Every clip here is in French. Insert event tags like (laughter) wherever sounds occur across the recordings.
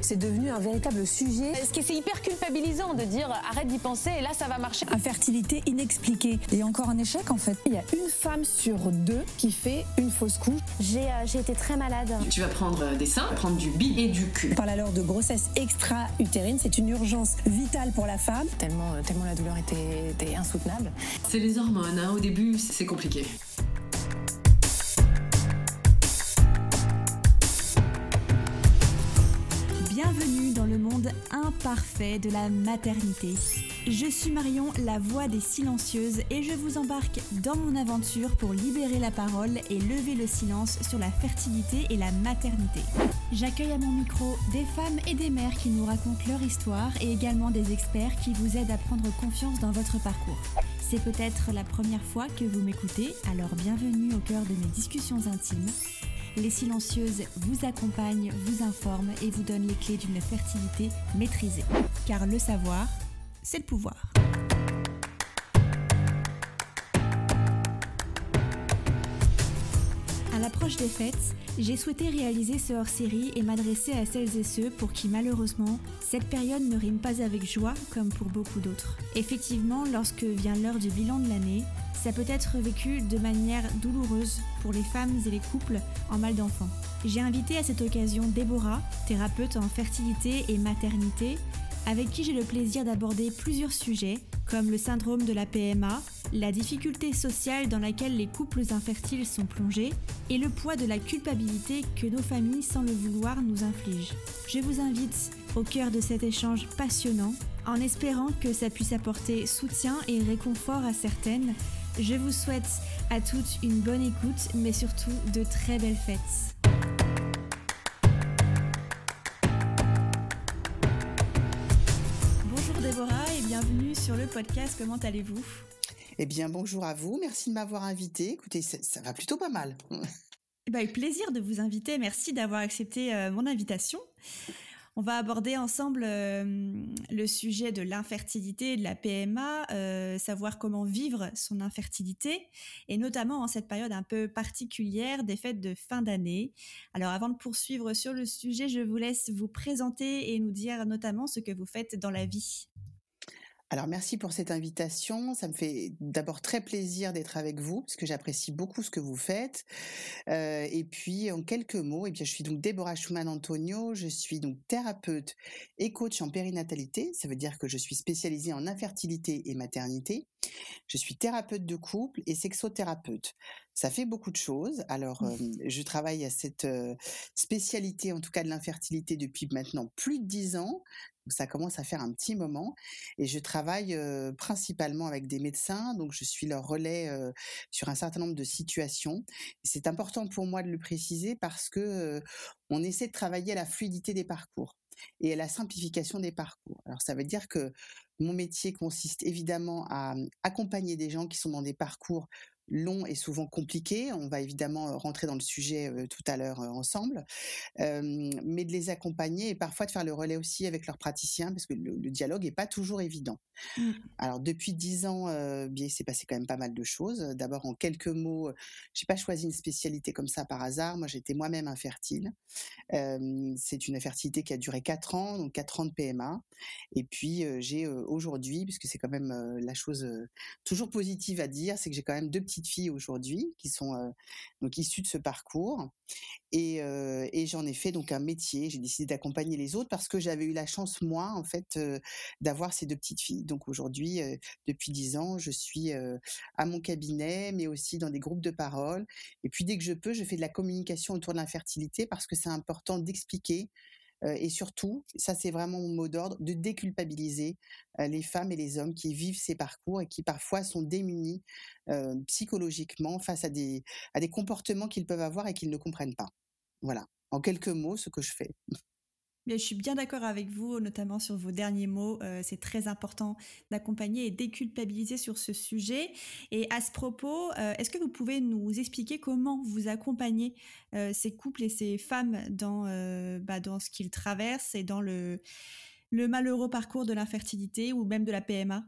c'est devenu un véritable sujet. Ce qui c'est hyper culpabilisant de dire arrête d'y penser et là ça va marcher. Infertilité inexpliquée et encore un échec en fait. Il y a une femme sur deux qui fait une fausse couche. J'ai euh, été très malade. Tu vas prendre euh, des seins, prendre du bi et du cul. On parle alors de grossesse extra-utérine, c'est une urgence vitale pour la femme. Tellement, euh, tellement la douleur était, était insoutenable. C'est les hormones, hein. au début c'est compliqué. Imparfait de la maternité. Je suis Marion, la voix des silencieuses, et je vous embarque dans mon aventure pour libérer la parole et lever le silence sur la fertilité et la maternité. J'accueille à mon micro des femmes et des mères qui nous racontent leur histoire et également des experts qui vous aident à prendre confiance dans votre parcours. C'est peut-être la première fois que vous m'écoutez, alors bienvenue au cœur de mes discussions intimes. Les silencieuses vous accompagnent, vous informent et vous donnent les clés d'une fertilité maîtrisée. Car le savoir, c'est le pouvoir. Des fêtes, j'ai souhaité réaliser ce hors-série et m'adresser à celles et ceux pour qui malheureusement cette période ne rime pas avec joie comme pour beaucoup d'autres. Effectivement, lorsque vient l'heure du bilan de l'année, ça peut être vécu de manière douloureuse pour les femmes et les couples en mal d'enfants. J'ai invité à cette occasion Déborah, thérapeute en fertilité et maternité, avec qui j'ai le plaisir d'aborder plusieurs sujets comme le syndrome de la PMA, la difficulté sociale dans laquelle les couples infertiles sont plongés et le poids de la culpabilité que nos familles sans le vouloir nous infligent. Je vous invite au cœur de cet échange passionnant en espérant que ça puisse apporter soutien et réconfort à certaines je vous souhaite à toutes une bonne écoute, mais surtout de très belles fêtes. Sur le podcast. Comment allez-vous? Eh bien, bonjour à vous. Merci de m'avoir invité. Écoutez, ça, va plutôt pas mal. Eh ben, plaisir de vous inviter. Merci d'avoir accepté euh, mon invitation. On va aborder ensemble euh, le sujet de l'infertilité et de la PMA, euh, savoir comment vivre son infertilité, et notamment en cette période un peu particulière des fêtes de fin d'année. Alors avant de poursuivre sur le sujet, je vous laisse vous présenter et nous dire notamment ce que vous faites dans la vie. Alors merci pour cette invitation. Ça me fait d'abord très plaisir d'être avec vous parce que j'apprécie beaucoup ce que vous faites. Euh, et puis en quelques mots, et eh bien je suis donc Déborah Schumann Antonio. Je suis donc thérapeute et coach en périnatalité. Ça veut dire que je suis spécialisée en infertilité et maternité. Je suis thérapeute de couple et sexothérapeute. Ça fait beaucoup de choses. Alors, euh, je travaille à cette euh, spécialité, en tout cas de l'infertilité, depuis maintenant plus de dix ans ça commence à faire un petit moment. Et je travaille principalement avec des médecins, donc je suis leur relais sur un certain nombre de situations. C'est important pour moi de le préciser parce que on essaie de travailler à la fluidité des parcours et à la simplification des parcours. Alors ça veut dire que mon métier consiste évidemment à mmh, accompagner des gens qui sont dans des parcours long et souvent compliqué. On va évidemment rentrer dans le sujet tout à l'heure ensemble, mais de les accompagner et parfois de faire le relais aussi avec leurs praticiens parce que le, dialogue n'est pas toujours évident. Mmh. Alors depuis dix ans, bien il s'est passé quand même pas mal de choses. D'abord en quelques mots, j'ai pas choisi une spécialité comme ça par hasard. Moi j'étais moi-même infertile. c'est une infertilité qui a duré quatre ans, donc quatre ans de PMA. Et puis j'ai aujourd'hui, puisque c'est quand même la chose toujours positive à dire, c'est que j'ai quand même deux petits filles aujourd'hui qui sont donc issues de ce parcours et j'en ai fait donc un métier. J'ai décidé d'accompagner les autres parce que j'avais eu la chance moi en fait d'avoir ces deux petites filles. Donc aujourd'hui, depuis dix ans, je suis à mon cabinet, mais aussi dans des groupes de parole. Et puis dès que je peux, je fais de la communication autour de l'infertilité parce que c'est important d'expliquer et surtout, ça c'est vraiment mon mot d'ordre, de déculpabiliser les femmes et les hommes qui vivent ces parcours et qui parfois sont démunis psychologiquement face à des, à des comportements qu'ils peuvent avoir et qu'ils ne comprennent pas. Voilà, en quelques mots, ce que je fais je suis bien d'accord avec vous, notamment sur vos derniers mots. Euh, c'est très important d'accompagner et déculpabiliser sur ce sujet. Et à ce propos, euh, est-ce que vous pouvez nous expliquer comment vous accompagnez euh, ces couples et ces femmes dans, bah, ce qu'ils traversent et dans le malheureux parcours de l'infertilité ou même de la PMA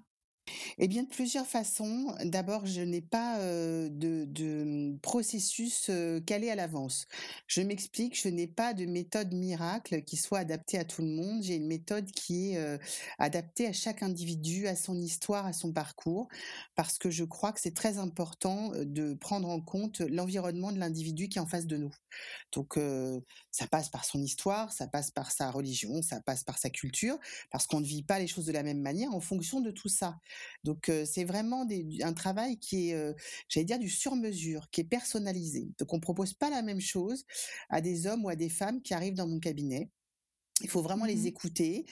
Eh bien, de plusieurs façons. D'abord, je n'ai pas de, processus calé à l'avance. Je m'explique, je n'ai pas de méthode miracle qui soit adaptée à tout le monde. J'ai une méthode qui est adaptée à chaque individu, à son histoire, à son parcours, parce que je crois que c'est très important de prendre en compte l'environnement de l'individu qui est en face de nous. Donc, ça passe par son histoire, ça passe par sa religion, ça passe par sa culture, parce qu'on ne vit pas les choses de la même manière en fonction de tout ça. Donc c'est vraiment un travail qui est, j'allais dire, du sur-mesure, qui est personnalisé. Donc on propose pas la même chose à des hommes ou à des femmes qui arrivent dans mon cabinet. Il faut vraiment les Mmh écouter.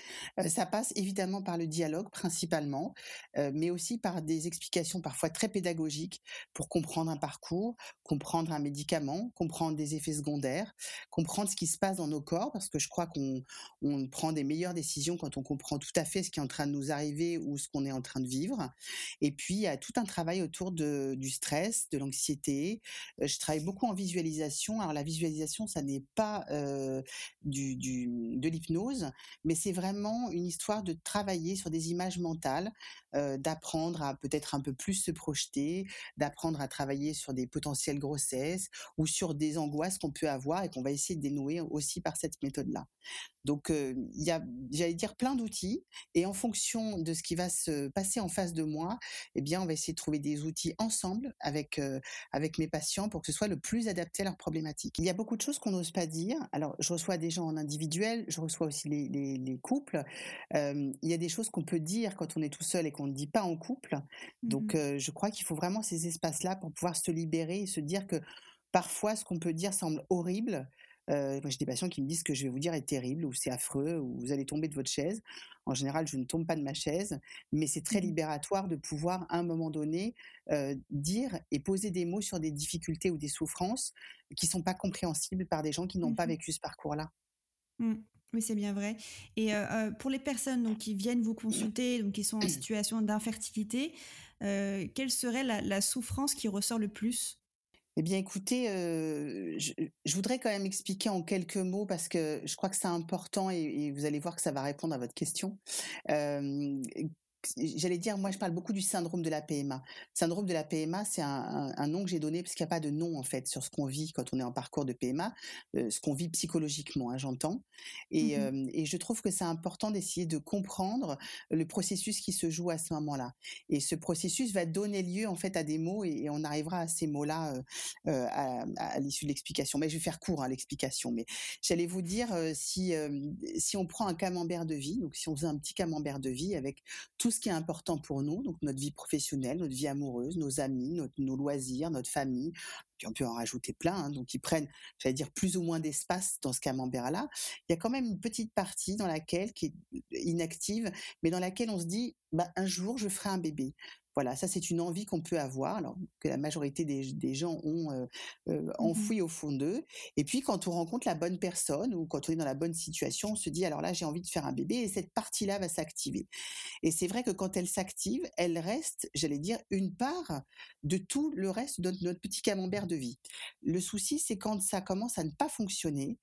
ça passe évidemment par le dialogue principalement, mais aussi par des explications parfois très pédagogiques pour comprendre un parcours, comprendre un médicament, comprendre des effets secondaires, comprendre ce qui se passe dans nos corps, parce que je crois qu'on on prend des meilleures décisions quand on comprend tout à fait ce qui est en train de nous arriver ou ce qu'on est en train de vivre. Et puis, il y a tout un travail autour de, du stress, de l'anxiété. je travaille beaucoup en visualisation. Alors la visualisation, ça n'est pas du, du, de mais c'est vraiment une histoire de travailler sur des images mentales, d'apprendre à peut-être un peu plus se projeter, d'apprendre à travailler sur des potentielles grossesses ou sur des angoisses qu'on peut avoir et qu'on va essayer de dénouer aussi par cette méthode-là. Donc il y a, j'allais dire, plein d'outils et en fonction de ce qui va se passer en face de moi, eh bien, on va essayer de trouver des outils ensemble avec avec mes patients pour que ce soit le plus adapté à leurs problématiques. Il y a beaucoup de choses qu'on n'ose pas dire. Alors, je reçois des gens en individuel, je reçois aussi les, les, les couples. il y a des choses qu'on peut dire quand on est tout seul et qu'on ne dit pas en couple. Donc, Mmh je crois qu'il faut vraiment ces espaces-là pour pouvoir se libérer et se dire que parfois, ce qu'on peut dire semble horrible. Moi, j'ai des patients qui me disent que je vais vous dire est terrible ou c'est affreux ou vous allez tomber de votre chaise. En général, je ne tombe pas de ma chaise, mais c'est très Mmh libératoire de pouvoir, à un moment donné, dire et poser des mots sur des difficultés ou des souffrances qui sont pas compréhensibles par des gens qui n'ont pas Mmh vécu ce parcours-là. Mmh. Oui, c'est bien vrai et pour les personnes donc qui viennent vous consulter, donc qui sont en (clears throat) situation d'infertilité, quelle serait la la souffrance qui ressort le plus? Eh bien, écoutez, heu, je voudrais quand même expliquer en quelques mots parce que je crois que c'est important et vous allez voir que ça va répondre à votre question. Hem, j'allais dire, moi, je parle beaucoup du syndrome de la PMA. Syndrome de la PMA, c'est un un un nom que j'ai donné parce qu'il y a pas de nom, en fait, sur ce qu'on vit quand on est en parcours de PMA, heu, ce qu'on vit psychologiquement, hein, j'entends et Mmh hem et je trouve que c'est important d'essayer de comprendre le processus qui se joue à ce moment-là et ce processus va donner lieu, en fait, à des mots et et on arrivera à ces mots-là, heu, à à l'issue de l'explication. Mais je vais faire court, hein, l'explication, mais j'allais vous dire, si, si on prend un camembert de vie, donc si on faisait un petit camembert de vie avec tout ce qui est important pour nous, donc notre vie professionnelle, notre vie amoureuse, nos amis, nos loisirs, notre famille, puis on peut en rajouter plein, hein, donc ils prennent, j'allais dire, plus ou moins d'espace dans ce camembert-là. Il y a quand même une petite partie dans laquelle qui est inactive, mais dans laquelle on se dit: «Bah, un jour, je ferai un bébé». Voilà, ça, c'est une envie qu'on peut avoir, alors que la majorité des des gens ont, heu heu, Mmh enfouie au fond d'eux. Et puis quand on rencontre la bonne personne ou quand on est dans la bonne situation, on se dit: «Alors là, j'ai envie de faire un bébé» et cette partie-là va s'activer et c'est vrai que quand elle s'active, elle reste, j'allais dire, une part de tout le reste de notre petit camembert de vie. Le souci, c'est quand ça commence à ne pas fonctionner,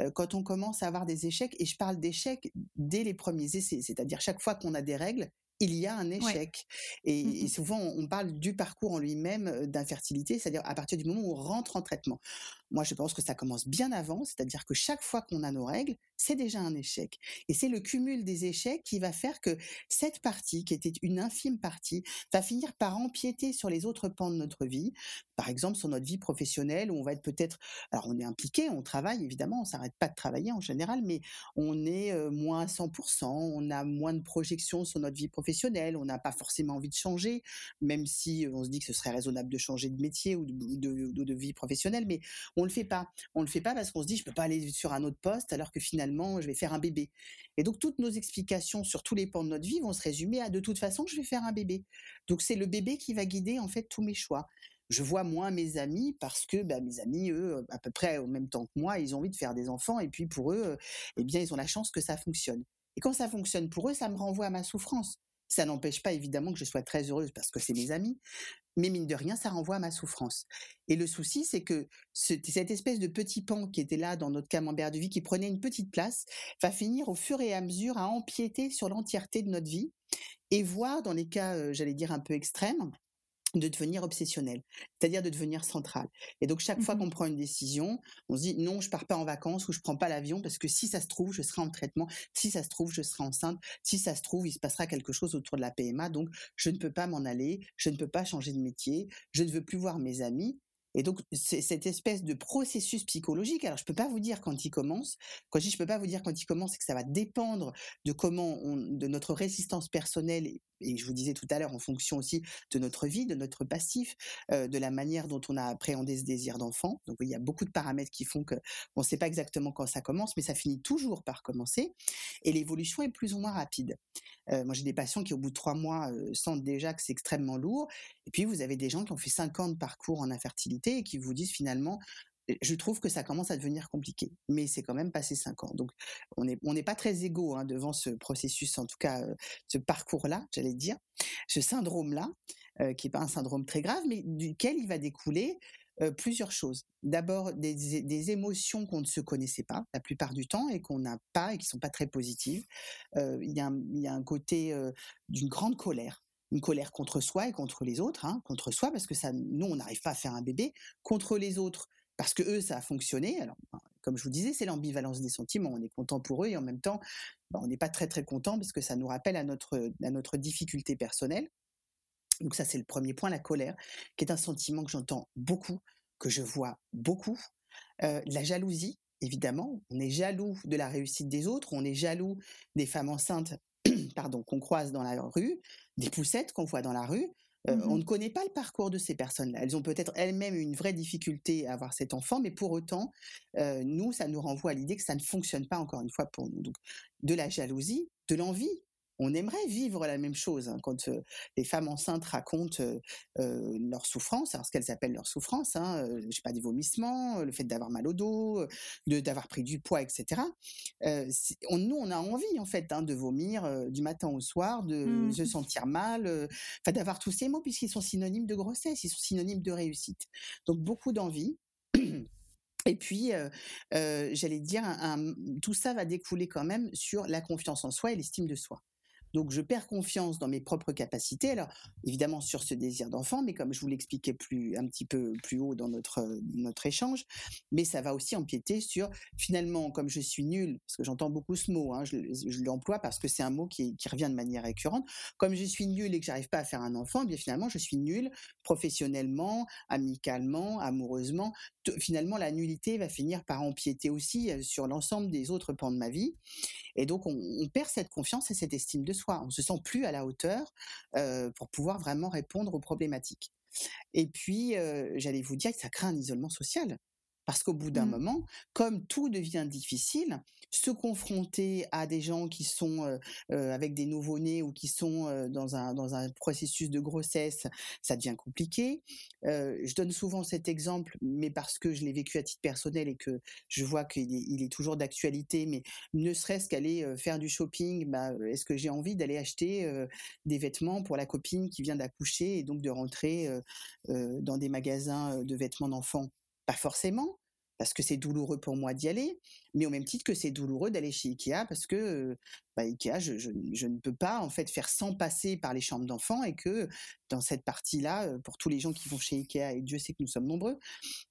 heu, quand on commence à avoir des échecs et je parle d'échecs dès les premiers essais, c'est-à-dire chaque fois qu'on a des règles, il y a un échec et et Mmh souvent on parle du parcours en lui-même, d'infertilité, c'est-à-dire à partir du moment où on rentre en traitement. Moi, je pense que ça commence bien avant, c'est-à-dire que chaque fois qu'on a nos règles, c'est déjà un échec et c'est le cumul des échecs qui va faire que cette partie, qui était une infime partie, va finir par empiéter sur les autres pans de notre vie. Par exemple, sur notre vie professionnelle où on va être peut-être alors on est impliqué, on travaille évidemment, on s'arrête pas de travailler en général, mais on est, moins à 100% on a moins de projections sur notre vie professionnelle, on n'a pas forcément envie de changer, même si, heu, on se dit que ce serait raisonnable de changer de métier ou de de vie professionnelle, mais on le fait pas. On le fait pas parce qu'on se dit: «Je peux pas aller sur un autre poste alors que finalement je vais faire un bébé» et donc toutes nos explications sur tous les pans de notre vie vont se résumer à: «De toute façon, je vais faire un bébé». Donc c'est le bébé qui va guider en fait tous mes choix. Je vois moins mes amis parce que, bah, mes amis, eux, à peu près au même temps que moi, ils ont envie de faire des enfants et puis pour eux, heu, eh bien, ils ont la chance que ça fonctionne et quand ça fonctionne pour eux, ça me renvoie à ma souffrance. Ça n'empêche pas évidemment que je sois très heureuse parce que c'est mes amis, mais mine de rien, ça renvoie à ma souffrance. Et le souci, c'est que ce cette espèce de petit pan qui était là dans notre camembert de vie, qui prenait une petite place, va finir au fur et à mesure à empiéter sur l'entièreté de notre vie et voire dans les cas, j'allais dire un peu extrêmes, de devenir obsessionnel, c'est-à-dire de devenir central. Et donc chaque fois mmh qu'on prend une décision, on se dit non, je pars pas en vacances ou je prends pas l'avion parce que si ça se trouve, je serai en traitement, si ça se trouve, je serai enceinte, si ça se trouve, il se passera quelque chose autour de la PMA, donc je ne peux pas m'en aller, je ne peux pas changer de métier, je ne veux plus voir mes amis et donc, c'est cette espèce de processus psychologique. Alors, je peux pas vous dire quand il commence. Quand je dis je peux pas vous dire quand il commence, c'est que ça va dépendre de comment on, de notre résistance personnelle et, je vous disais tout à l'heure en fonction aussi de notre vie, de notre passif, euh, de la manière dont on a appréhendé ce désir d'enfant. Donc, il y a beaucoup de paramètres qui font que on ne sait pas exactement quand ça commence, mais ça finit toujours par commencer. Et l'évolution est plus ou moins rapide. Euh, moi, j'ai des patients qui, au bout de trois mois, euh, sentent déjà que c'est extrêmement lourd. Et puis, vous avez des gens qui ont fait cinq ans de parcours en infertilité et qui vous disent finalement, je trouve que ça commence à devenir compliqué, mais c'est quand même passé cinq ans. Donc, on n'est pas très égaux hein, devant ce processus, en tout cas, euh, ce parcours-là, j'allais dire, ce syndrome-là, qui n'est pas un syndrome très grave, mais duquel il va découler plusieurs choses. D'abord, des, émotions qu'on ne se connaissait pas la plupart du temps et qu'on n'a pas et qui sont pas très positives. Il y, a un côté d'une grande colère une colère contre soi et contre les autres, hein, contre soi parce que nous on n'arrive pas à faire un bébé, contre les autres parce que eux ça a fonctionné. Alors ben, comme je vous disais, c'est l'ambivalence des sentiments. On est content pour eux et en même temps, ben, on n'est pas très très content parce que ça nous rappelle à notre à notre difficulté personnelle. Donc ça, c'est le premier point, la colère, qui est un sentiment que j'entends beaucoup, que je vois beaucoup. Euh, la jalousie, évidemment, on est jaloux de la réussite des autres, on est jaloux des femmes enceintes (clears throat) pardon, qu'on croise dans la rue, des poussettes qu'on voit dans la rue. Euh, mmh on ne connaît pas le parcours de ces personnes-là. Elles ont peut-être elles-mêmes une vraie difficulté à avoir cet enfant, mais pour autant, euh, nous, ça nous renvoie à l'idée que ça ne fonctionne pas encore une fois pour nous. Donc, de la jalousie, de l'envie, on aimerait vivre la même chose. Hein, quand les femmes enceintes racontent leur souffrance, alors ce qu'elles appellent leur souffrance, hein, je sais pas, des vomissements, le fait d'avoir mal au dos, d'avoir pris du poids, etc. nous, on a envie en fait hein, de vomir du matin au soir, de mmh. se sentir mal, enfin d'avoir tous ces mots puisqu'ils sont synonymes de grossesse, ils sont synonymes de réussite. Donc beaucoup d'envie. (clears throat) Et puis, j'allais dire, tout ça va découler quand même sur la confiance en soi et l'estime de soi. Donc je perds confiance dans mes propres capacités. Alors évidemment sur ce désir d'enfant, mais comme je vous l'expliquais plus un petit peu plus haut dans notre notre échange, mais ça va aussi empiéter sur finalement comme je suis nulle, parce que j'entends beaucoup ce mot, hein, je, l'emploie parce que c'est un mot qui, revient de manière récurrente. Comme je suis nulle et que j'arrive pas à faire un enfant, eh bien finalement je suis nulle professionnellement, amicalement, amoureusement. Finalement la nullité va finir par empiéter aussi sur l'ensemble des autres pans de ma vie, et donc on, on perd cette confiance et cette estime de soi on On se sent plus à la hauteur pour pouvoir vraiment répondre aux problématiques. Et puis, j'allais vous dire que ça crée un isolement social. Parce qu'au bout d'un mmh. moment, comme tout devient difficile, se confronter à des gens qui sont avec des nouveau-nés ou qui sont dans, un, dans un processus de grossesse, ça devient compliqué. je donne souvent cet exemple, mais parce que je l'ai vécu à titre personnel et que je vois qu'il est, il est toujours d'actualité, mais ne serait-ce qu'aller faire du shopping, bah, est-ce que j'ai envie d'aller acheter des vêtements pour la copine qui vient d'accoucher et donc de rentrer dans des magasins de vêtements d'enfants? Pas forcément, parce que c'est douloureux pour moi d'y aller, mais au même titre que c'est douloureux d'aller chez Ikea parce que bah, Ikea, je, ne peux pas en fait faire sans passer par les chambres d'enfants et que dans cette partie-là, pour tous les gens qui vont chez Ikea, et Dieu sait que nous sommes nombreux,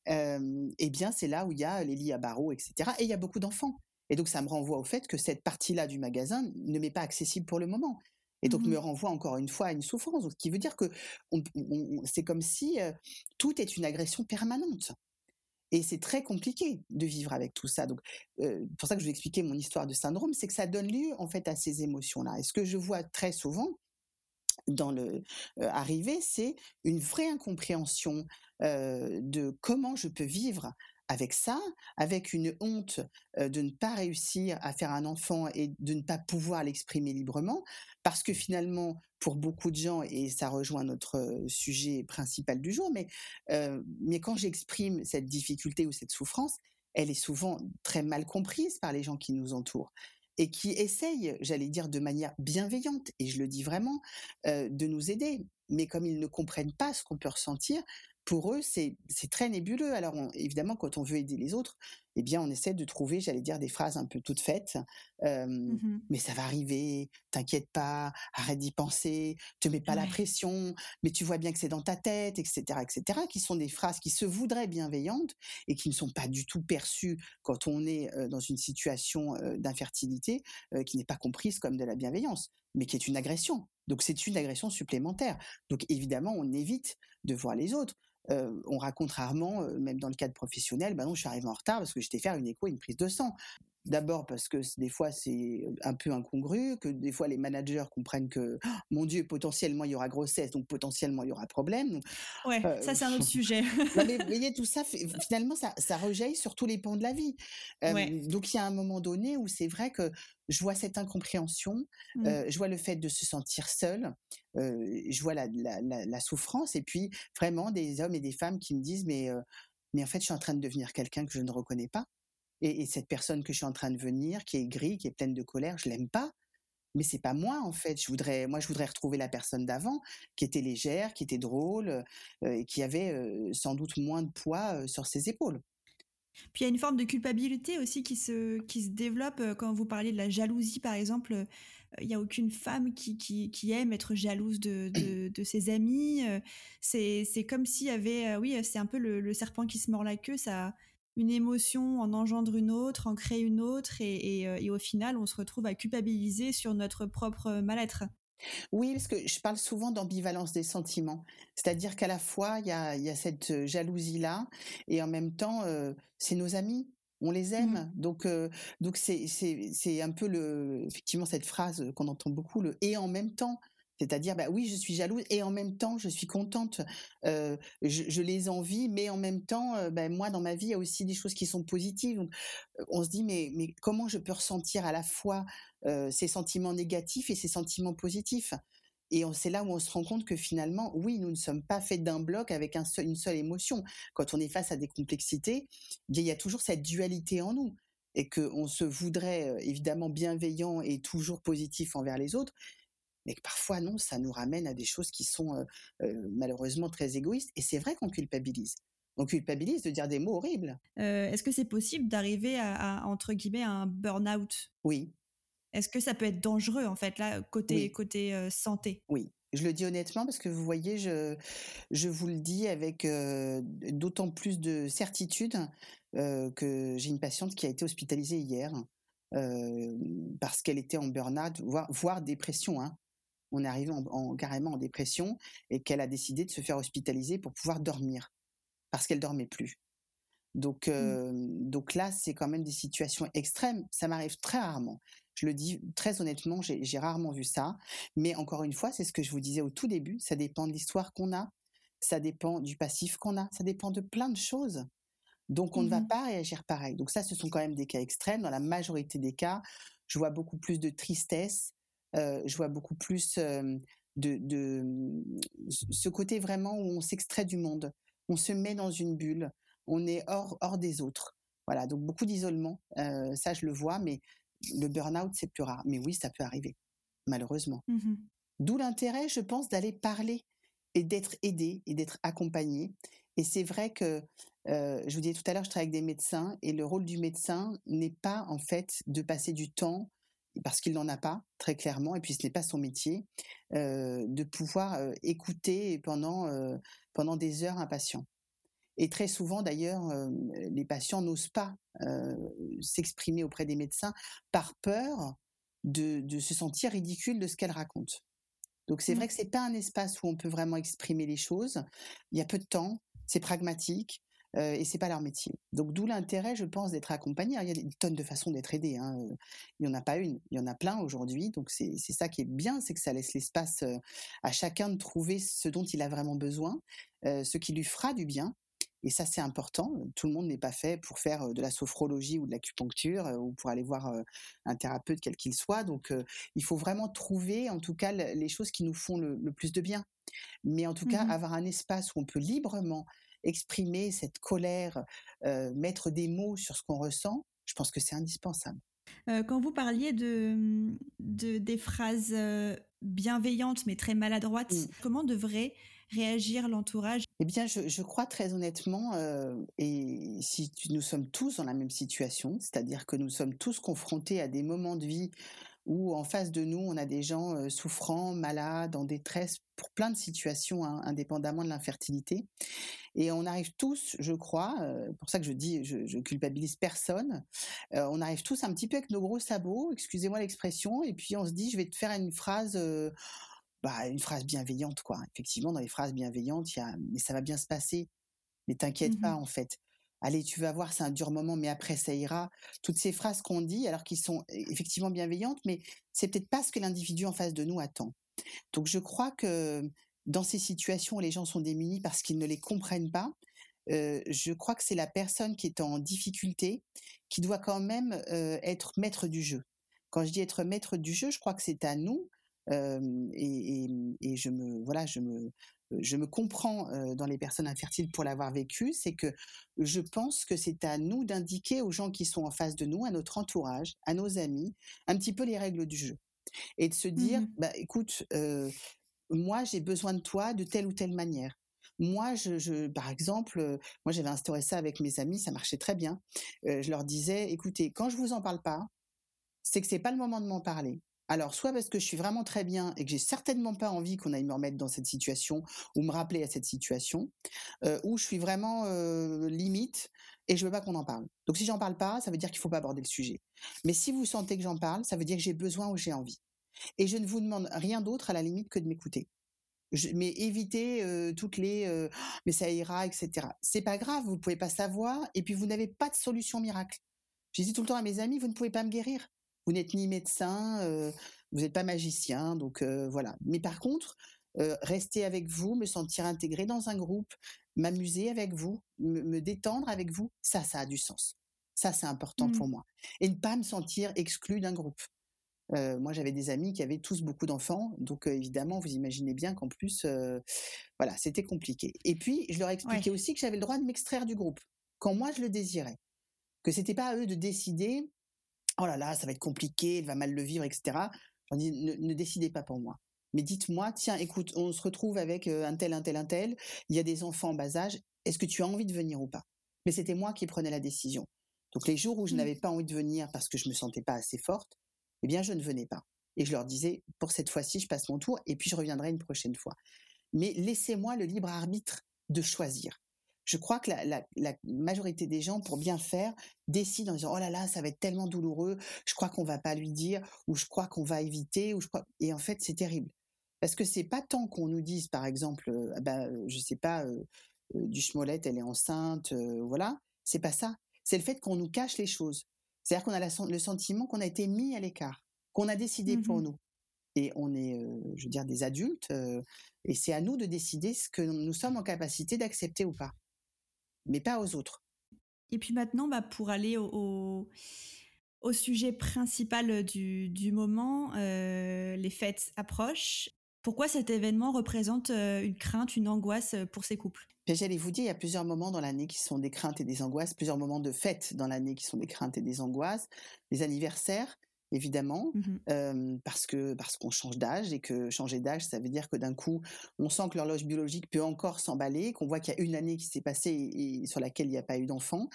eh bien c'est là où il y a les lits à barreaux, etc. Et il y a beaucoup d'enfants. Et donc ça me renvoie au fait que cette partie-là du magasin ne m'est pas accessible pour le moment. Et donc mmh me renvoie encore une fois à une souffrance, ce qui veut dire que c'est comme si tout est une agression permanente. Et c'est très compliqué de vivre avec tout ça. Donc, euh, pour ça que je vais expliquer mon histoire de syndrome, c'est que ça donne lieu en fait à ces émotions-là. Et ce que je vois très souvent dans le euh, arriver, c'est une vraie incompréhension de comment je peux vivre avec ça, avec une honte de ne pas réussir à faire un enfant et de ne pas pouvoir l'exprimer librement, parce que finalement, pour beaucoup de gens, et ça rejoint notre sujet principal du jour, mais, mais quand j'exprime cette difficulté ou cette souffrance, elle est souvent très mal comprise par les gens qui nous entourent et qui essayent, j'allais dire de manière bienveillante, et je le dis vraiment, de nous aider. Mais comme ils ne comprennent pas ce qu'on peut ressentir, pour eux, c'est très nébuleux. Alors, évidemment, quand on veut aider les autres, eh bien, on essaie de trouver, j'allais dire, des phrases un peu toutes faites. Mmh mais ça va arriver, t'inquiète pas, arrête d'y penser, te mets pas la pression, mais tu vois bien que c'est dans ta tête, etc., etc., qui sont des phrases qui se voudraient bienveillantes et qui ne sont pas du tout perçues quand on est dans une situation d'infertilité, qui n'est pas comprise comme de la bienveillance, mais qui est une agression. Donc c'est une agression supplémentaire. Donc évidemment, on évite de voir les autres on raconte rarement, même dans le cadre professionnel, bah non, je suis arrivé en retard parce que j'étais faire une écho et une prise de sang. D'abord parce que des fois c'est un peu incongru, que des fois les managers comprennent que «Oh, mon Dieu potentiellement il y aura grossesse, donc potentiellement il y aura problème. ouais, ça c'est un autre (laughs) sujet. mais (laughs) vous voyez tout ça finalement ça, ça rejaillit sur tous les pans de la vie. Donc il y a un moment donné où c'est vrai que je vois cette incompréhension, mmh. je vois le fait de se sentir seul, je vois la, souffrance et puis vraiment des hommes et des femmes qui me disent mais mais en fait je suis en train de devenir quelqu'un que je ne reconnais pas et, cette personne que je suis en train de venir, qui est gris, qui est pleine de colère, je l'aime pas. Mais c'est pas moi en fait. Je voudrais, moi, je voudrais retrouver la personne d'avant, qui était légère, qui était drôle euh, et qui avait euh, sans doute moins de poids euh, sur ses épaules. Puis il y a une forme de culpabilité aussi qui se, qui se développe quand vous parliez de la jalousie, par exemple. Il n'y a aucune femme qui, qui, aime être jalouse de, de, de ses amis. C'est comme s'il y avait, oui, c'est un peu le, le, serpent qui se mord la queue. Ça, une émotion en engendre une autre, en crée une autre, euh, et, au final, on se retrouve à culpabiliser sur notre propre mal-être. Oui, parce que je parle souvent d'ambivalence des sentiments. C'est-à-dire qu'à la fois, il y a, cette euh, jalousie-là, et en même temps, euh, c'est nos amis. On les aime, mmh. donc donc c'est c'est un peu le effectivement cette phrase qu'on entend beaucoup le et en même temps. C'est-à-dire, bah oui, je suis jalouse et en même temps, je suis contente. je, les envie, mais en même temps, bah, moi, dans ma vie, il y a aussi des choses qui sont positives. on se dit, mais, comment je peux ressentir à la fois ces sentiments négatifs et ces sentiments positifs? Et c'est là où on se rend compte que finalement, oui, nous ne sommes pas faits d'un bloc avec un une seule émotion. Quand on est face à des complexités, il y a toujours cette dualité en nous et qu'on se voudrait évidemment bienveillant et toujours positif envers les autres, mais que parfois non, ça nous ramène à des choses qui sont malheureusement très égoïstes. Et c'est vrai qu'on culpabilise. On culpabilise de dire des mots horribles. Est-ce que c'est possible d'arriver à, entre guillemets, un burn-out? Oui. Est-ce que ça peut être dangereux, en fait, là, côté, côté santé? Oui. Je le dis honnêtement parce que vous voyez, je, je vous le dis avec d'autant plus de certitude que j'ai une patiente qui a été hospitalisée hier parce qu'elle était en burn-out, voire, voire dépression. Hein on est arrivé en, carrément en dépression et qu'elle a décidé de se faire hospitaliser pour pouvoir dormir parce qu'elle dormait plus. Donc, mmh. donc là, c'est quand même des situations extrêmes. Ça m'arrive très rarement. Je le dis très honnêtement, j'ai rarement vu ça. Mais encore une fois, c'est ce que je vous disais au tout début. Ça dépend de l'histoire qu'on a. Ça dépend du passif qu'on a. Ça dépend de plein de choses. Donc, on ne va mmh pas réagir pareil. Donc ça, ce sont quand même des cas extrêmes. Dans la majorité des cas, je vois beaucoup plus de tristesse, je vois beaucoup plus de, mmh, ce côté vraiment où on s'extrait du monde, on se met dans une bulle, on est hors, hors des autres. Voilà, donc beaucoup d'isolement, ça je le vois, mais le burn-out c'est plus rare. Mais oui, ça peut arriver, malheureusement. Mmh D'où l'intérêt, je pense, d'aller parler et d'être aidé et d'être accompagné. Et c'est vrai que je vous disais tout à l'heure, je travaille avec des médecins et le rôle du médecin n'est pas en fait de passer du temps parce qu'il n'en a pas très clairement, et puis ce n'est pas son métier, de pouvoir écouter pendant, pendant des heures un patient. Et très souvent, d'ailleurs, les patients n'osent pas s'exprimer auprès des médecins par peur de, de, se sentir ridicule de ce qu'elles racontent. Donc c'est mmh. vrai que c'est pas un espace où on peut vraiment exprimer les choses. Il y a peu de temps, c'est pragmatique. Euh, et c'est pas leur métier. Donc d'où l'intérêt, je pense, d'être accompagné. il y a des tonnes de façons d'être aidé. Hein. Il y en a pas une, il y en a plein aujourd'hui. Donc c'est ça qui est bien, c'est que ça laisse l'espace à chacun de trouver ce dont il a vraiment besoin, ce qui lui fera du bien. Et ça, c'est important. Tout le monde n'est pas fait pour faire de la sophrologie ou de l'acupuncture ou pour aller voir un thérapeute quel qu'il soit. Donc, il faut vraiment trouver, en tout cas, les choses qui nous font le, plus de bien. Mais en tout cas, mmh avoir un espace où on peut librement exprimer cette colère, mettre des mots sur ce qu'on ressent, je pense que c'est indispensable. quand vous parliez de, mmh, des phrases bienveillantes mais très maladroites, mmh. comment devrait réagir l'entourage? Eh bien, je, crois très honnêtement, et si nous sommes tous dans la même situation, c'est-à-dire que nous sommes tous confrontés à des moments de vie où en face de nous, on a des gens souffrants, malades, en détresse pour plein de situations, hein, indépendamment de l'infertilité. Et on arrive tous, je crois, pour ça que je dis, je, culpabilise personne, on arrive tous un petit peu avec nos gros sabots, excusez-moi l'expression, et puis on se dit, je vais te faire une phrase... Bah, une phrase bienveillante, quoi. Effectivement, dans les phrases bienveillantes, il y a, mais ça va bien se passer. Mais t'inquiète pas, mmh en fait allez, tu vas voir, c'est un dur moment, mais après ça ira. Toutes ces phrases qu'on dit, alors qu'ils sont effectivement bienveillantes, mais c'est peut-être pas ce que l'individu en face de nous attend. Donc je crois que dans ces situations où les gens sont démunis parce qu'ils ne les comprennent pas, euh, je crois que c'est la personne qui est en difficulté qui doit quand même euh, être maître du jeu. Quand je dis être maître du jeu, je crois que c'est à nous euh, et, et, je me voilà, je me je me comprends dans les personnes infertiles pour l'avoir vécu, c'est que je pense que c'est à nous d'indiquer aux gens qui sont en face de nous, à notre entourage, à nos amis, un petit peu les règles du jeu. Et de se dire, mmh bah, écoute, moi j'ai besoin de toi de telle ou telle manière. Moi, je, par exemple, moi j'avais instauré ça avec mes amis, ça marchait très bien. je leur disais, écoutez, quand je vous en parle pas, c'est que c'est pas le moment de m'en parler. Alors, soit parce que je suis vraiment très bien et que j'ai certainement pas envie qu'on aille me remettre dans cette situation ou me rappeler à cette situation, euh, ou je suis vraiment euh, limite et je veux pas qu'on en parle. Donc, si j'en parle pas, ça veut dire qu'il faut pas aborder le sujet. Mais si vous sentez que j'en parle, ça veut dire que j'ai besoin ou j'ai envie. Et je ne vous demande rien d'autre à la limite que de m'écouter. mais évitez euh, toutes les «Oh, mais ça ira, etc. C'est pas grave, vous ne pouvez pas savoir, et puis vous n'avez pas de solution miracle. Je dis tout le temps à mes amis, vous ne pouvez pas me guérir. Vous n'êtes ni médecin, euh, vous n'êtes pas magicien, donc euh, voilà. Mais par contre, euh, rester avec vous, me sentir intégré dans un groupe, m'amuser avec vous, me, détendre avec vous, ça, ça a du sens. Ça, c'est important pour mmh. moi. Et ne pas me sentir exclu d'un groupe. moi, j'avais des amis qui avaient tous beaucoup d'enfants, donc évidemment, vous imaginez bien qu'en plus, voilà, c'était compliqué. Et puis, je leur ai expliqué aussi que j'avais le droit de m'extraire du groupe quand moi je le désirais, que c'était pas à eux de décider oh là là, ça va être compliqué, il va mal le vivre, etc. J'en dis, ne, décidez pas pour moi. Mais dites-moi, tiens, écoute, on se retrouve avec euh, un tel, un tel, un tel, il y a des enfants en bas âge, est-ce que tu as envie de venir ou pas? Mais c'était moi qui prenais la décision. Donc les jours où je mmh. n'avais pas envie de venir parce que je me sentais pas assez forte, eh bien je ne venais pas. Et je leur disais, pour cette fois-ci, je passe mon tour et puis je reviendrai une prochaine fois. Mais laissez-moi le libre arbitre de choisir je crois que la, majorité des gens, pour bien faire, décident en disant oh là là, ça va être tellement douloureux, je crois qu'on va pas lui dire, ou je crois qu'on va éviter, ou je crois. Et en fait, c'est terrible parce que c'est pas tant qu'on nous dise, par exemple, euh, ah bah, je sais pas, euh, euh, du elle est enceinte, voilà, c'est pas ça. C'est le fait qu'on nous cache les choses. C'est-à-dire qu'on a le sentiment qu'on a été mis à l'écart, qu'on a décidé pour mmh nous. Et on est, je veux dire, des adultes, et c'est à nous de décider ce que nous sommes en capacité d'accepter ou pas mais pas aux autres. Et puis maintenant, bah, pour aller au, au, sujet principal du, du moment, euh, les fêtes approchent. Pourquoi cet événement représente euh, une crainte, une angoisse euh, pour ces couples? J'allais vous dire, il y a plusieurs moments dans l'année qui sont des craintes et des angoisses, plusieurs moments de fêtes dans l'année qui sont des craintes et des angoisses. Les anniversaires, évidemment, mmh parce que parce qu'on change d'âge et que changer d'âge, ça veut dire que d'un coup, on sent que l'horloge biologique peut encore s'emballer, qu'on voit qu'il y a une année qui s'est passée et, sur laquelle il n'y a pas eu d'enfant,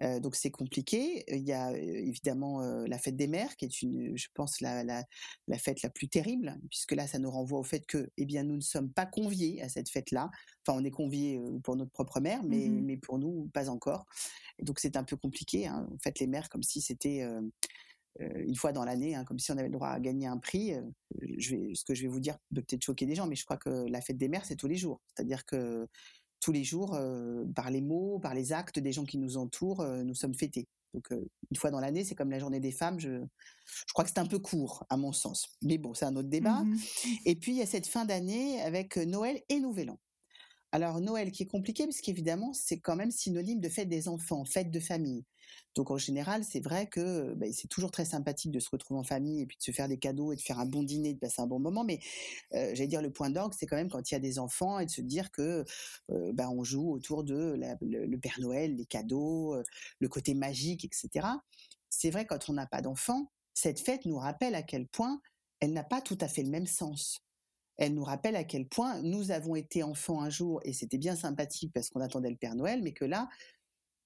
donc c'est compliqué. Il y a évidemment la fête des mères, qui est une, je pense, la, la, la, fête la plus terrible, puisque là, ça nous renvoie au fait que, eh bien, nous ne sommes pas conviés à cette fête-là. Enfin, on est conviés pour notre propre mère, mais, mmh mais pour nous, pas encore. Et donc c'est un peu compliqué. Hein. En fait, les mères, comme si c'était euh, une fois dans l'année, hein, comme si on avait le droit à gagner un prix. Euh, je vais, ce que je vais vous dire peut peut-être choquer des gens, mais je crois que la fête des mères, c'est tous les jours. C'est-à-dire que tous les jours, euh, par les mots, par les actes des gens qui nous entourent, nous sommes fêtés. Donc une fois dans l'année, c'est comme la journée des femmes. Je, je crois que c'est un peu court, à mon sens. Mais bon, c'est un autre débat. Mmh et puis il y a cette fin d'année avec Noël et Nouvel An. Alors Noël qui est compliqué parce qu'évidemment c'est quand même synonyme de fête des enfants, fête de famille. Donc en général, c'est vrai que ben, c'est toujours très sympathique de se retrouver en famille et puis de se faire des cadeaux et de faire un bon dîner, de passer un bon moment. Mais euh, j'allais dire le point d'orgue, c'est quand même quand il y a des enfants et de se dire que euh, ben, on joue autour de le, Père Noël, les cadeaux, euh, le côté magique, etc. C'est vrai quand on n'a pas d'enfants, cette fête nous rappelle à quel point elle n'a pas tout à fait le même sens. elle nous rappelle à quel point nous avons été enfants un jour et c'était bien sympathique parce qu'on attendait le Père Noël, mais que là,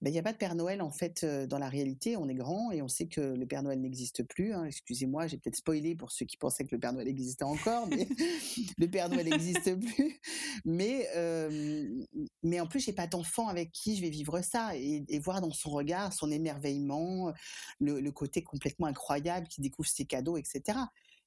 ben, il n'y a pas de Père Noël en fait dans la réalité. On est grand et on sait que le Père Noël n'existe plus. Hein. Excusez-moi, j'ai peut-être spoilé pour ceux qui pensaient que le Père Noël existait encore, mais (laughs) le Père Noël n'existe plus. Mais mais en plus, j'ai pas d'enfant avec qui je vais vivre ça et, voir dans son regard son émerveillement, le, côté complètement incroyable qui découvre ses cadeaux, etc.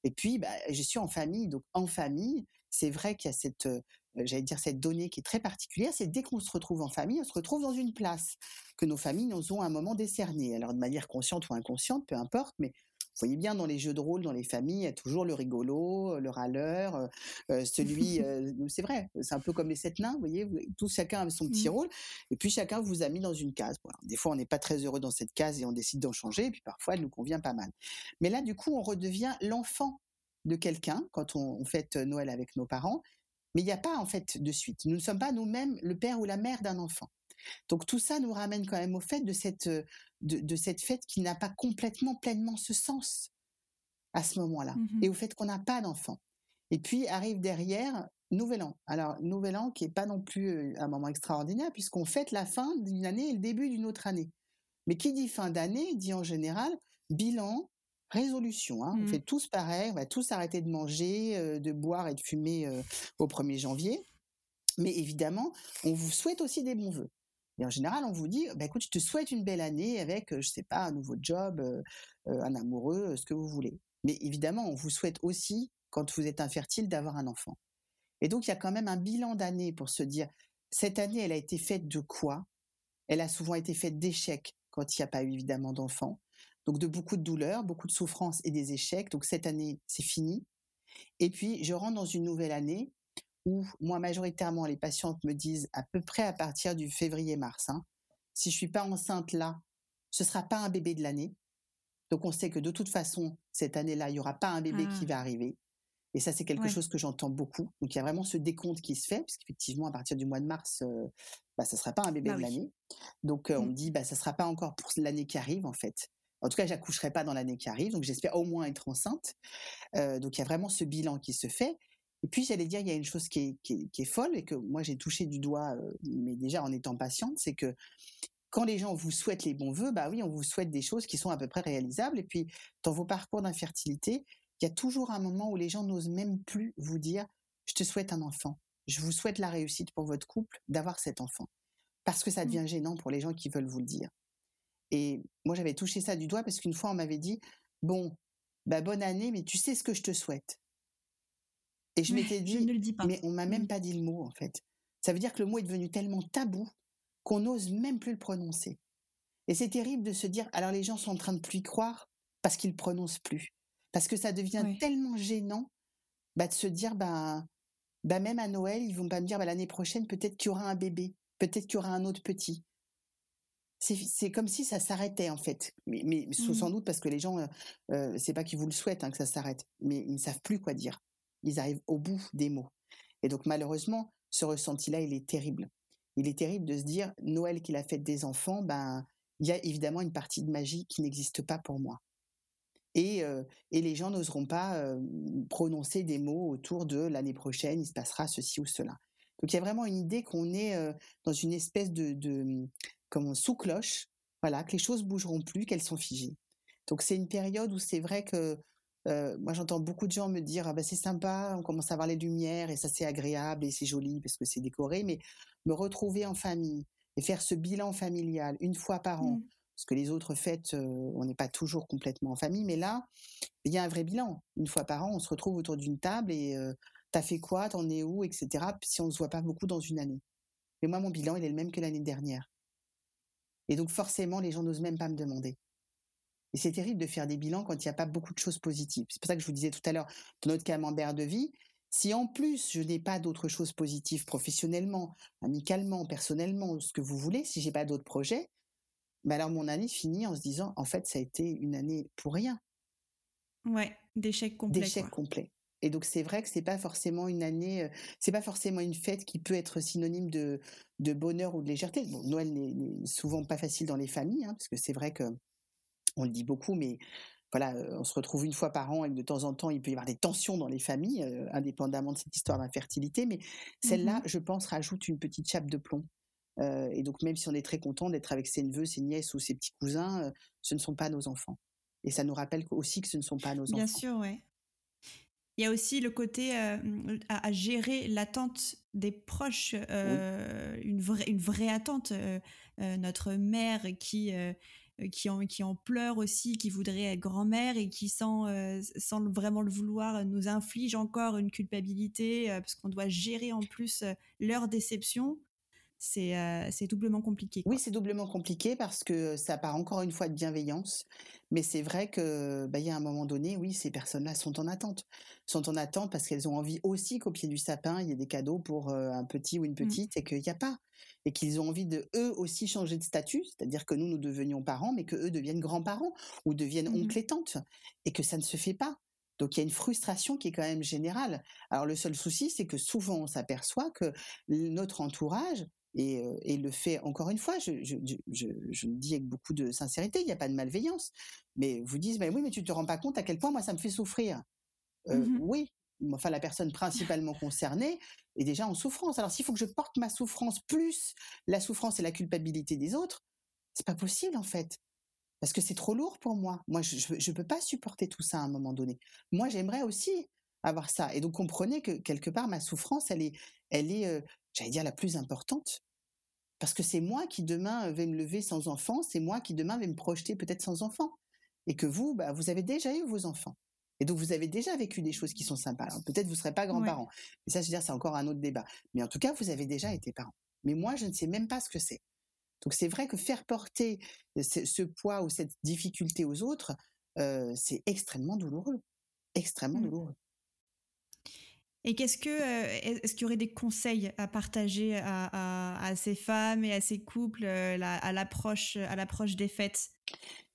Et puis, bah, je suis en famille, donc en famille, c'est vrai qu'il y a cette euh, j'allais dire cette donnée qui est très particulière, c'est dès qu'on se retrouve en famille, on se retrouve dans une place que nos familles nous ont à un moment décerné. Alors de manière consciente ou inconsciente, peu importe, mais vous voyez bien dans les jeux de rôle, dans les familles, il y a toujours le rigolo, le râleur, euh, euh, celui, (laughs) c'est vrai, c'est un peu comme les sept nains, vous voyez, tout chacun a son petit mmh. rôle, et puis chacun vous a mis dans une case. des fois, on n'est pas très heureux dans cette case et on décide d'en changer, et puis parfois, elle nous convient pas mal. Mais là, du coup, on redevient l'enfant de quelqu'un quand on fête Noël avec nos parents, mais il n'y a pas en fait de suite. Nous ne sommes pas nous-mêmes le père ou la mère d'un enfant. Donc tout ça nous ramène quand même au fait de cette, de, cette fête qui n'a pas complètement pleinement ce sens à ce moment-là, mmh et au fait qu'on n'a pas d'enfant. Et puis arrive derrière Nouvel An. Alors Nouvel An qui est pas non plus un moment extraordinaire puisqu'on fête la fin d'une année et le début d'une autre année. Mais qui dit fin d'année dit en général bilan, résolution. Hein. On mmh. fait tous pareil, on va tous arrêter de manger, euh, de boire et de fumer euh, au 1er janvier. Mais évidemment, on vous souhaite aussi des bons vœux. Et en général, on vous dit, bah, écoute, je te souhaite une belle année avec, je sais pas, un nouveau job, euh, un amoureux, ce que vous voulez. Mais évidemment, on vous souhaite aussi, quand vous êtes infertile, d'avoir un enfant. Et donc, il y a quand même un bilan d'année pour se dire, cette année, elle a été faite de quoi? Elle a souvent été faite d'échecs quand il n'y a pas eu évidemment d'enfants donc de beaucoup de douleurs, beaucoup de souffrances et des échecs. Donc cette année, c'est fini. Et puis, je rentre dans une nouvelle année où, moi, majoritairement, les patientes me disent à peu près à partir du février-mars, hein, si je suis pas enceinte là, ce sera pas un bébé de l'année. Donc on sait que de toute façon, cette année-là, il y aura pas un bébé qui ah. va arriver. Et ça, c'est quelque chose que j'entends beaucoup. Donc il y a vraiment ce décompte qui se fait, puisqu'effectivement, à partir du mois de mars, euh, bah, ça sera pas un bébé bah de l'année. Donc euh, on mmh. me dit, bah, ça sera pas encore pour l'année qui arrive, en fait. En tout cas, j'accoucherai pas dans l'année qui arrive, donc j'espère au moins être enceinte. Euh, donc il y a vraiment ce bilan qui se fait. Et puis j'allais dire, il y a une chose qui est, folle et que moi j'ai touché du doigt, euh, mais déjà en étant patiente, c'est que quand les gens vous souhaitent les bons vœux, bah oui, on vous souhaite des choses qui sont à peu près réalisables. Et puis dans vos parcours d'infertilité, il y a toujours un moment où les gens n'osent même plus vous dire, je te souhaite un enfant, je vous souhaite la réussite pour votre couple d'avoir cet enfant, parce que ça mmh. devient gênant pour les gens qui veulent vous le dire. Et moi, j'avais touché ça du doigt parce qu'une fois, on m'avait dit, bon, bah, bonne année, mais tu sais ce que je te souhaite. Et je m'étais dit, mais on m'a même mmh. pas dit le mot, en fait. Ça veut dire que le mot est devenu tellement tabou qu'on n'ose même plus le prononcer. Et c'est terrible de se dire, alors les gens sont en train de plus y croire parce qu'ils le prononcent plus. Parce que ça devient tellement gênant bah, de se dire, bah, bah, même à Noël, ils vont pas me dire, bah, l'année prochaine, peut-être qu'il y aura un bébé, peut-être qu'il y aura un autre petit c'est comme si ça s'arrêtait en fait. Mais, mais sans mmh. doute parce que les gens, euh, c'est pas qu'ils vous le souhaitent hein, que ça s'arrête, mais ils ne savent plus quoi dire. Ils arrivent au bout des mots. Et donc malheureusement, ce ressenti-là, il est terrible. Il est terrible de se dire Noël qui la fête des enfants, ben il y a évidemment une partie de magie qui n'existe pas pour moi. Et, et les gens n'oseront pas prononcer des mots autour de l'année prochaine, il se passera ceci ou cela. Donc il y a vraiment une idée qu'on est dans une espèce de, de comme sous cloche, voilà, que les choses bougeront plus, qu'elles sont figées. Donc c'est une période où c'est vrai que euh, moi j'entends beaucoup de gens me dire ah ben c'est sympa, on commence à voir les lumières et ça c'est agréable et c'est joli parce que c'est décoré, mais me retrouver en famille et faire ce bilan familial une fois par an, mmh. parce que les autres fêtes euh, on n'est pas toujours complètement en famille, mais là il y a un vrai bilan. Une fois par an on se retrouve autour d'une table et euh, t'as fait quoi, t'en es où, etc. Si on ne se voit pas beaucoup dans une année. Mais moi mon bilan il est le même que l'année dernière. Et donc forcément, les gens n'osent même pas me demander. Et c'est terrible de faire des bilans quand il n'y a pas beaucoup de choses positives. C'est pour ça que je vous disais tout à l'heure, dans notre camembert de vie, si en plus je n'ai pas d'autres choses positives professionnellement, amicalement, personnellement, ce que vous voulez, si j'ai pas d'autres projets, ben alors mon année finit en se disant, en fait, ça a été une année pour rien. Ouais, d'échec complet. D'échec complet. Et donc c'est vrai que c'est pas forcément une année, c'est pas forcément une fête qui peut être synonyme de, de bonheur ou de légèreté. Bon, Noël n'est souvent pas facile dans les familles, hein, parce que c'est vrai que on le dit beaucoup, mais voilà, on se retrouve une fois par an et de temps en temps, il peut y avoir des tensions dans les familles, indépendamment de cette histoire d'infertilité. Mais celle-là, mmh je pense, rajoute une petite chape de plomb. et donc, même si on est très content d'être avec ses neveux, ses nièces ou ses petits cousins, ce ne sont pas nos enfants. Et ça nous rappelle aussi que ce ne sont pas nos enfants. Bien sûr, ouais. Il y a aussi le côté à, gérer l'attente des proches, une, vraie, une vraie attente. notre mère qui euh, qui en, qui en pleure aussi, qui voudrait être grand-mère et qui, sans, euh, sans vraiment le vouloir, nous inflige encore une culpabilité euh, parce qu'on doit gérer en plus leur déception. C'est c'est doublement compliqué. Oui, c'est doublement compliqué parce que ça part encore une fois de bienveillance. Mais c'est vrai que bah, y a un moment donné, oui, ces personnes-là sont en attente. Sont en attente parce qu'elles ont envie aussi qu'au pied du sapin, il y ait des cadeaux pour un petit ou une mmh. petite et qu'il n'y a pas et qu'ils ont envie de eux aussi changer de statut, c'est-à-dire que nous nous devenions parents, mais que eux deviennent grands-parents ou deviennent mmh oncles et tantes, et que ça ne se fait pas. Donc il y a une frustration qui est quand même générale. Alors le seul souci, c'est que souvent on s'aperçoit que notre entourage et, le fait encore une fois, je, le dis avec beaucoup de sincérité, il n'y a pas de malveillance, mais vous disent, mais oui, mais tu te rends pas compte à quel point moi ça me fait souffrir. Mmh oui, enfin la personne principalement concernée est déjà en souffrance. Alors s'il faut que je porte ma souffrance plus la souffrance et la culpabilité des autres, c'est pas possible en fait. Parce que c'est trop lourd pour moi. Moi, je ne peux pas supporter tout ça à un moment donné. Moi, j'aimerais aussi avoir ça. Et donc, comprenez que quelque part, ma souffrance, elle est, elle est euh, j'allais dire, la plus importante. Parce que c'est moi qui demain vais me lever sans enfant, c'est moi qui demain vais me projeter peut-être sans enfant. Et que vous, bah, vous avez déjà eu vos enfants. Et donc, vous avez déjà vécu des choses qui sont sympas. peut-être vous ne serez pas grands-parents. Mais ça, je veux dire, c'est encore un autre débat. Mais en tout cas, vous avez déjà été parents. Mais moi, je ne sais même pas ce que c'est. Donc, c'est vrai que faire porter ce, poids ou cette difficulté aux autres, euh, c'est extrêmement douloureux. Extrêmement mmh. douloureux. Et qu'est-ce que, euh, est-ce qu'il y aurait des conseils à partager à, ces femmes et à ces couples euh, à l'approche, à l'approche des fêtes?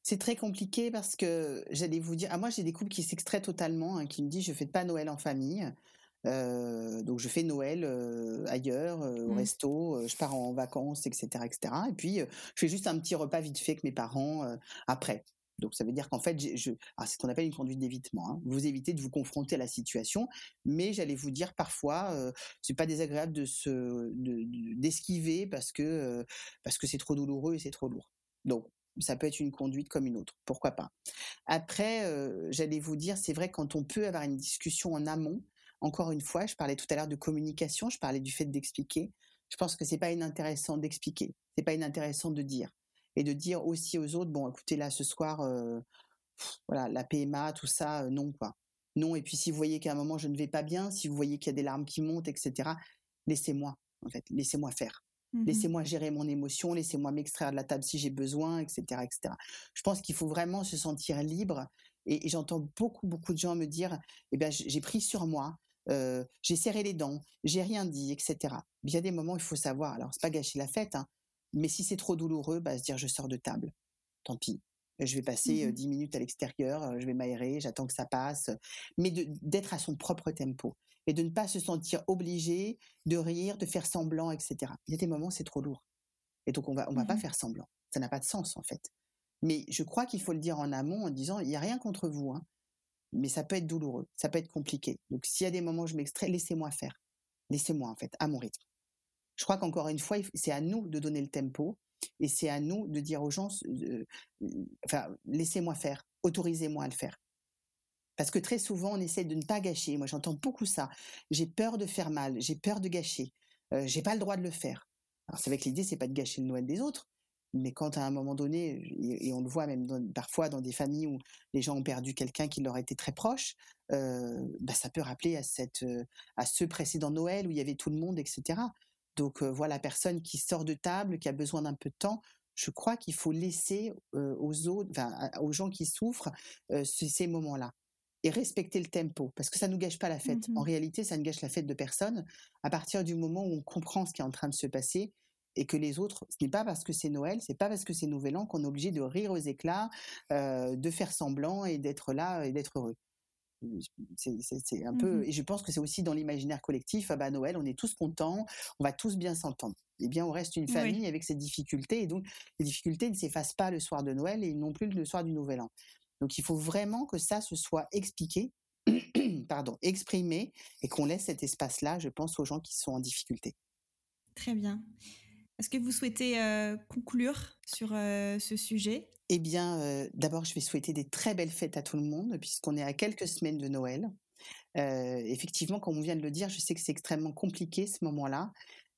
C'est très compliqué parce que j'allais vous dire, ah, moi j'ai des couples qui s'extraient totalement, hein, qui me disent je fais pas Noël en famille, euh, donc je fais Noël euh, ailleurs, euh, au mmh. resto, je pars en vacances, etc., etc. Et puis je fais juste un petit repas vite fait avec mes parents après. Donc ça veut dire qu'en fait, ah, c'est ce qu'on appelle une conduite d'évitement. Hein. Vous évitez de vous confronter à la situation, mais j'allais vous dire parfois, euh, c'est pas désagréable de se d'esquiver parce que parce que c'est trop douloureux et c'est trop lourd. Donc ça peut être une conduite comme une autre, pourquoi pas. Après, euh, j'allais vous dire, c'est vrai quand on peut avoir une discussion en amont. Encore une fois, je parlais tout à l'heure de communication, je parlais du fait d'expliquer. Je pense que c'est pas inintéressant d'expliquer, c'est pas inintéressant de dire et de dire aussi aux autres, bon, écoutez là ce soir, euh, voilà, la PMA, tout ça, euh, non quoi, non. Et puis si vous voyez qu'à un moment je ne vais pas bien, si vous voyez qu'il y a des larmes qui montent, etc., laissez-moi en fait, laissez-moi faire. Mmh laissez-moi gérer mon émotion, laissez-moi m'extraire de la table si j'ai besoin, etc., etc. Je pense qu'il faut vraiment se sentir libre. Et, j'entends beaucoup, beaucoup de gens me dire, eh bien, j'ai pris sur moi, euh, j'ai serré les dents, j'ai rien dit, etc. Il y a des moments, il faut savoir. Alors, c'est pas gâcher la fête, hein, mais si c'est trop douloureux, bah, se dire, je sors de table. Tant pis. Je vais passer mmh dix minutes à l'extérieur, je vais m'aérer, j'attends que ça passe. Mais d'être à son propre tempo et de ne pas se sentir obligé de rire, de faire semblant, etc. Il y a des moments, c'est trop lourd. Et donc, on va, on va pas mmh faire semblant. Ça n'a pas de sens, en fait. Mais je crois qu'il faut le dire en amont en disant, il n'y a rien contre vous, hein, mais ça peut être douloureux, ça peut être compliqué. Donc, s'il y a des moments où je m'extrais, laissez-moi faire. Laissez-moi, en fait, à mon rythme. Je crois qu'encore une fois, c'est à nous de donner le tempo et c'est à nous de dire aux gens, enfin, laissez-moi faire, autorisez-moi à le faire. Parce que très souvent, on essaie de ne pas gâcher. Moi, j'entends beaucoup ça. J'ai peur de faire mal, j'ai peur de gâcher. Euh, j'ai pas le droit de le faire. Alors, c'est avec l'idée, c'est pas de gâcher le Noël des autres, mais quand à un moment donné, et, on le voit même parfois dans des familles où les gens ont perdu quelqu'un qui leur était très proche, euh, bah, ça peut rappeler à, cette, euh, à ce précédent Noël où il y avait tout le monde, etc. Donc euh, voilà, personne qui sort de table, qui a besoin d'un peu de temps, je crois qu'il faut laisser aux autres, aux gens qui souffrent, ces moments-là et respecter le tempo, parce que ça ne nous gâche pas la fête. En mmh réalité, ça ne gâche la fête de personne à partir du moment où on comprend ce qui est en train de se passer et que les autres, ce n'est pas parce que c'est Noël, c'est pas parce que c'est Nouvel An qu'on est obligé de rire aux éclats, euh, de faire semblant et d'être là et d'être heureux. C'est un peu, mmh et je pense que c'est aussi dans l'imaginaire collectif. Ah bah Noël, on est tous contents, on va tous bien s'entendre. Eh bien, on reste une famille avec ses difficultés, et donc les difficultés ne s'effacent pas le soir de Noël et non plus le soir du Nouvel An. Donc il faut vraiment que ça se soit expliqué, (clears throat) pardon, exprimé et qu'on laisse cet espace-là, je pense, aux gens qui sont en difficulté. Très bien. Est-ce que vous souhaitez euh, conclure sur euh, ce sujet? Eh bien, euh, d'abord, je vais souhaiter des très belles fêtes à tout le monde, puisqu'on est à quelques semaines de Noël. effectivement, comme on vient de le dire, je sais que c'est extrêmement compliqué ce moment-là.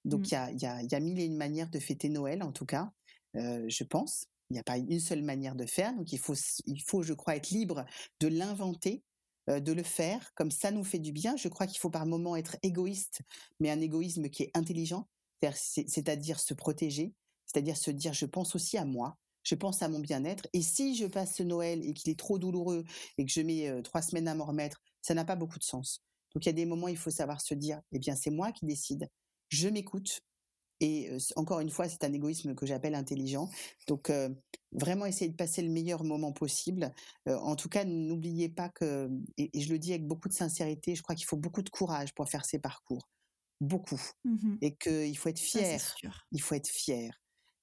Donc, mmh. il y, a, y, a, mille et une manières de fêter Noël, en tout cas, je pense. Il n'y a pas une seule manière de faire. Donc, il faut, il faut je crois, être libre de l'inventer de le faire comme ça nous fait du bien. Je crois qu'il faut par moments être égoïste, mais un égoïsme qui est intelligent c'est-à-dire se protéger, c'est-à-dire se dire je pense aussi à moi, je pense à mon bien-être. Et si je passe ce Noël et qu'il est trop douloureux et que je mets trois semaines à m'en remettre, ça n'a pas beaucoup de sens. Donc il y a des moments, il faut savoir se dire, eh bien c'est moi qui décide, je m'écoute. Et encore une fois, c'est un égoïsme que j'appelle intelligent. Donc vraiment essayer de passer le meilleur moment possible. en tout cas, n'oubliez pas que, et, je le dis avec beaucoup de sincérité, je crois qu'il faut beaucoup de courage pour faire ces parcours beaucoup. Mmh et qu'il faut être fier. il faut être fier.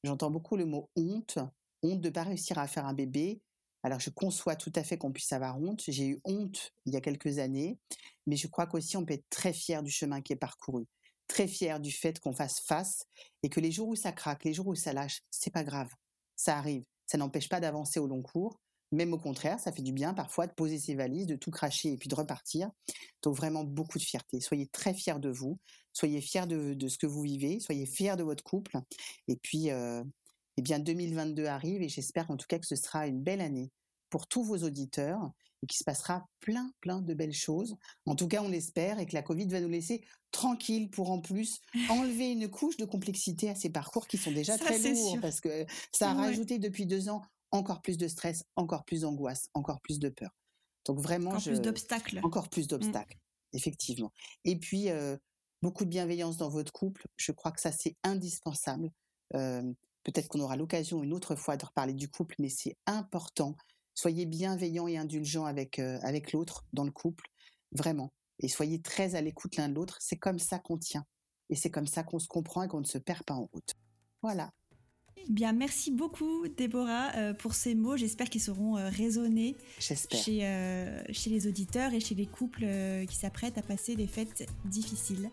J'entends beaucoup le mot honte, honte de ne pas réussir à faire un bébé. Alors je conçois tout à fait qu'on puisse avoir honte. J'ai eu honte il y a quelques années, mais je crois qu'aussi on peut être très fier du chemin qui est parcouru, très fier du fait qu'on fasse face et que les jours où ça craque, les jours où ça lâche, c'est pas grave, ça arrive. Ça n'empêche pas d'avancer au long cours. Même au contraire, ça fait du bien parfois de poser ses valises, de tout cracher et puis de repartir. Donc vraiment beaucoup de fierté. Soyez très fiers de vous, soyez fiers de, ce que vous vivez, soyez fiers de votre couple. Et puis, euh, eh bien 2022 arrive et j'espère en tout cas que ce sera une belle année pour tous vos auditeurs et qu'il se passera plein, plein de belles choses. En tout cas, on l'espère et que la Covid va nous laisser tranquilles pour en plus (laughs) enlever une couche de complexité à ces parcours qui sont déjà très lourds parce que ça a rajouté depuis deux ans encore plus de stress, encore plus d'angoisse, encore plus de peur. Donc vraiment, encore plus d'obstacles. Encore plus mmh. d'obstacles, effectivement. Et puis euh, beaucoup de bienveillance dans votre couple. Je crois que ça c'est indispensable. Euh, peut-être qu'on aura l'occasion une autre fois de reparler du couple, mais c'est important. Soyez bienveillants et indulgents avec euh, avec l'autre dans le couple, vraiment. Et soyez très à l'écoute l'un de l'autre. C'est comme ça qu'on tient. Et c'est comme ça qu'on se comprend et qu'on ne se perd pas en route. Voilà. Bien, merci beaucoup, Déborah, euh, pour ces mots. J'espère qu'ils seront euh, résonnés chez, euh, chez les auditeurs et chez les couples qui s'apprêtent à passer des fêtes difficiles.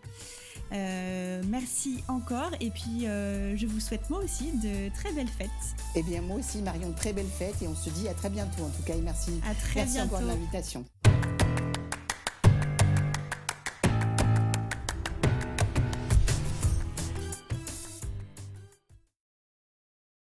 merci encore et puis je vous souhaite moi aussi de très belles fêtes. Eh bien moi aussi Marion, très belles fêtes et on se dit à très bientôt en tout cas et merci. À très merci encore de l'invitation.